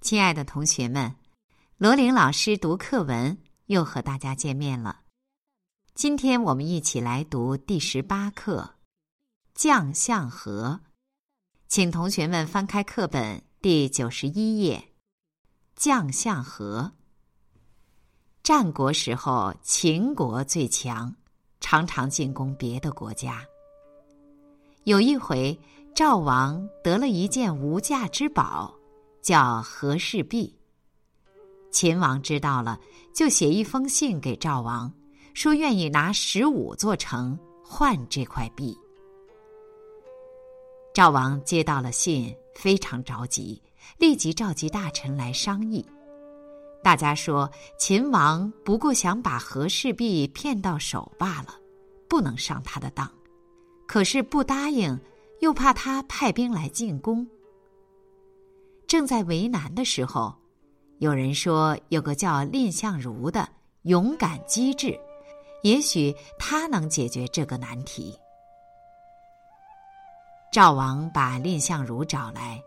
亲爱的同学们，罗琳老师读课文又和大家见面了。今天我们一起来读第十八课《将相和》，请同学们翻开课本第九十一页，《将相和》。战国时候，秦国最强，常常进攻别的国家。有一回，赵王得了一件无价之宝。叫和氏璧。秦王知道了，就写一封信给赵王，说愿意拿十五座城换这块璧。赵王接到了信，非常着急，立即召集大臣来商议。大家说，秦王不过想把和氏璧骗到手罢了，不能上他的当。可是不答应，又怕他派兵来进攻。正在为难的时候，有人说有个叫蔺相如的勇敢机智，也许他能解决这个难题。赵王把蔺相如找来，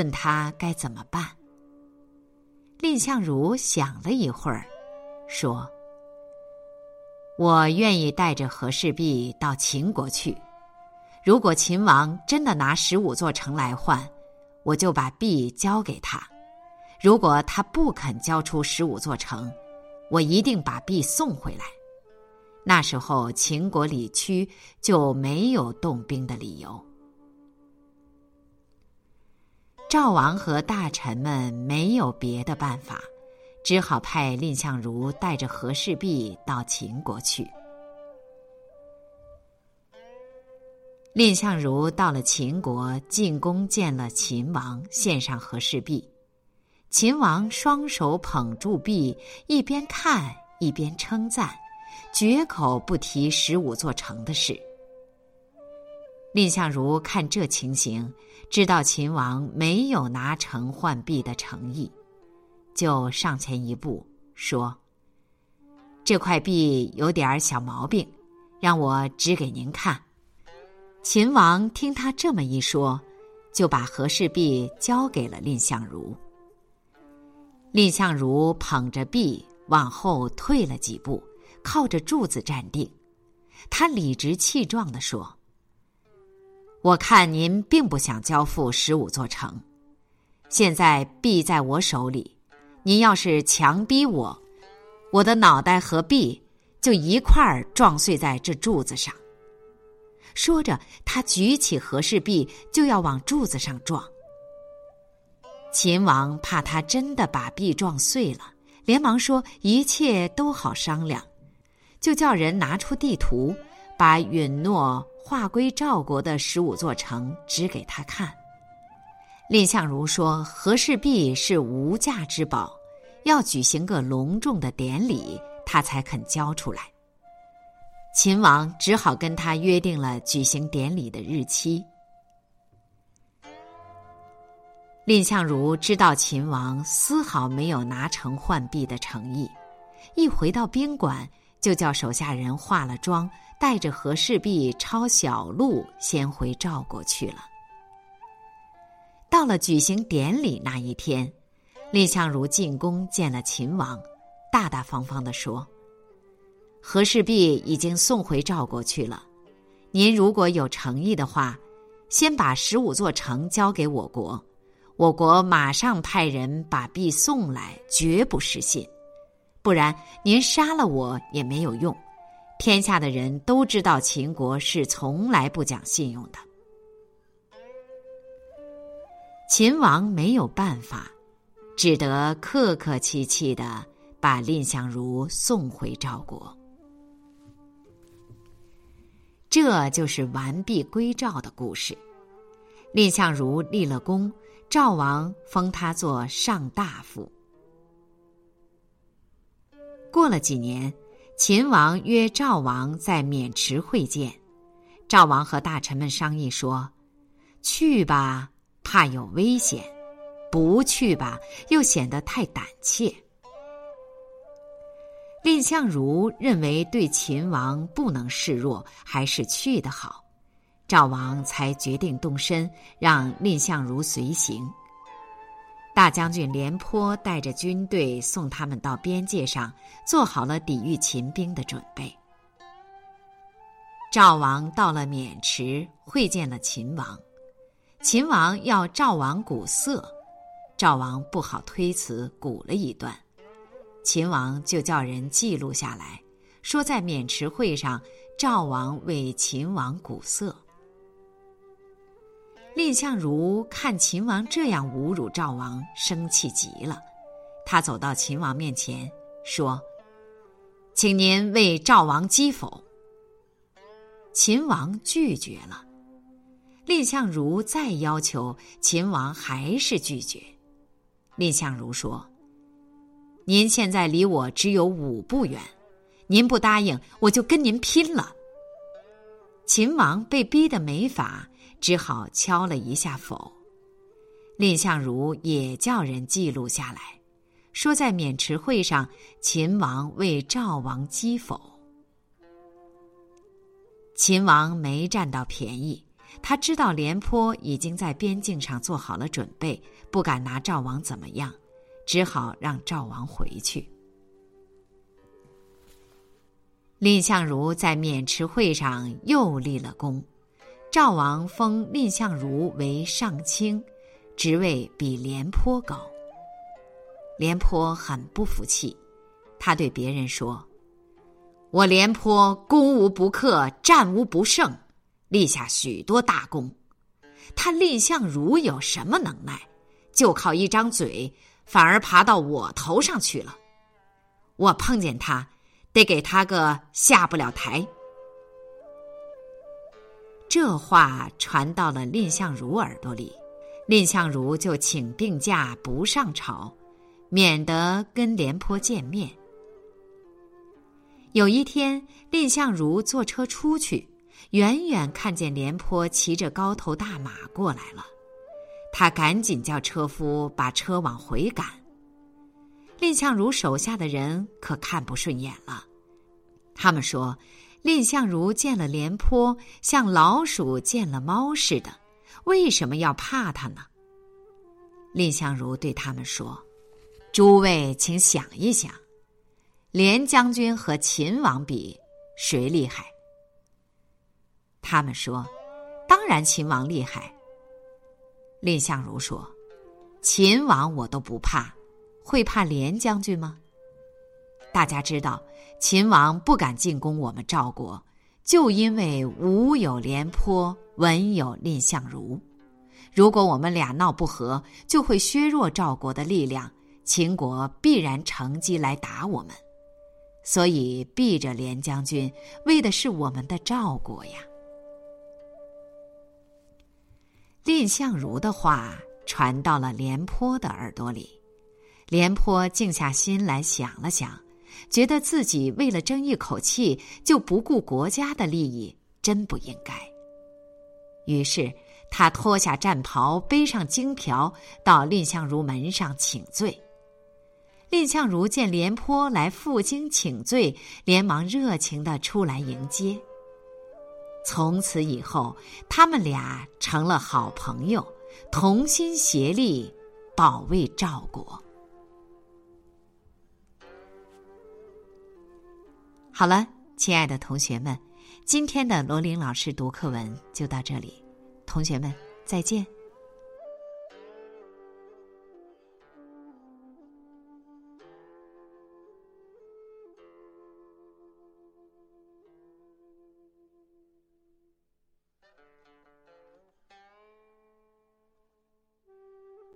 问他该怎么办。蔺相如想了一会儿，说：“我愿意带着和氏璧到秦国去，如果秦王真的拿十五座城来换。”我就把璧交给他，如果他不肯交出十五座城，我一定把璧送回来。那时候秦国李屈就没有动兵的理由。赵王和大臣们没有别的办法，只好派蔺相如带着和氏璧到秦国去。蔺相如到了秦国，进宫见了秦王，献上和氏璧。秦王双手捧住璧，一边看一边称赞，绝口不提十五座城的事。蔺相如看这情形，知道秦王没有拿城换璧的诚意，就上前一步说：“这块璧有点小毛病，让我指给您看。”秦王听他这么一说，就把和氏璧交给了蔺相如。蔺相如捧着璧往后退了几步，靠着柱子站定。他理直气壮地说：“我看您并不想交付十五座城，现在璧在我手里，您要是强逼我，我的脑袋和璧就一块儿撞碎在这柱子上。”说着，他举起和氏璧就要往柱子上撞。秦王怕他真的把璧撞碎了，连忙说：“一切都好商量。”就叫人拿出地图，把允诺划归赵国的十五座城指给他看。蔺相如说：“和氏璧是无价之宝，要举行个隆重的典礼，他才肯交出来。”秦王只好跟他约定了举行典礼的日期。蔺相如知道秦王丝毫没有拿城换璧的诚意，一回到宾馆，就叫手下人化了妆，带着和氏璧抄小路，先回赵国去了。到了举行典礼那一天，蔺相如进宫见了秦王，大大方方的说。和氏璧已经送回赵国去了，您如果有诚意的话，先把十五座城交给我国，我国马上派人把璧送来，绝不失信。不然，您杀了我也没有用。天下的人都知道秦国是从来不讲信用的。秦王没有办法，只得客客气气的把蔺相如送回赵国。这就是完璧归赵的故事。蔺相如立了功，赵王封他做上大夫。过了几年，秦王约赵王在渑池会见。赵王和大臣们商议说：“去吧，怕有危险；不去吧，又显得太胆怯。蔺相如认为对秦王不能示弱，还是去的好。赵王才决定动身，让蔺相如随行。大将军廉颇带着军队送他们到边界上，做好了抵御秦兵的准备。赵王到了渑池，会见了秦王。秦王要赵王鼓瑟，赵王不好推辞，鼓了一段。秦王就叫人记录下来，说在渑池会上，赵王为秦王鼓瑟。蔺相如看秦王这样侮辱赵王，生气极了。他走到秦王面前，说：“请您为赵王击否。”秦王拒绝了。蔺相如再要求，秦王还是拒绝。蔺相如说：“您现在离我只有五步远，您不答应，我就跟您拼了。”秦王被逼得没法。只好敲了一下否。蔺相如也叫人记录下来，说在渑池会上，秦王为赵王击否。秦王没占到便宜，他知道廉颇已经在边境上做好了准备，不敢拿赵王怎么样，只好让赵王回去。蔺相如在渑池会上又立了功。赵王封蔺相如为上卿，职位比廉颇高。廉颇很不服气，他对别人说：“我廉颇攻无不克，战无不胜，立下许多大功。他蔺相如有什么能耐？就靠一张嘴，反而爬到我头上去了。我碰见他，得给他个下不了台。”这话传到了蔺相如耳朵里，蔺相如就请病假不上朝，免得跟廉颇见面。有一天，蔺相如坐车出去，远远看见廉颇骑着高头大马过来了，他赶紧叫车夫把车往回赶。蔺相如手下的人可看不顺眼了，他们说。蔺相如见了廉颇，像老鼠见了猫似的，为什么要怕他呢？蔺相如对他们说：“诸位，请想一想，廉将军和秦王比，谁厉害？”他们说：“当然秦王厉害。”蔺相如说：“秦王我都不怕，会怕廉将军吗？”大家知道。秦王不敢进攻我们赵国，就因为武有廉颇，文有蔺相如。如果我们俩闹不和，就会削弱赵国的力量，秦国必然乘机来打我们。所以避着廉将军，为的是我们的赵国呀。蔺相如的话传到了廉颇的耳朵里，廉颇静下心来想了想。觉得自己为了争一口气就不顾国家的利益，真不应该。于是他脱下战袍，背上荆条，到蔺相如门上请罪。蔺相如见廉颇来负荆请罪，连忙热情的出来迎接。从此以后，他们俩成了好朋友，同心协力保卫赵国。好了，亲爱的同学们，今天的罗琳老师读课文就到这里，同学们再见。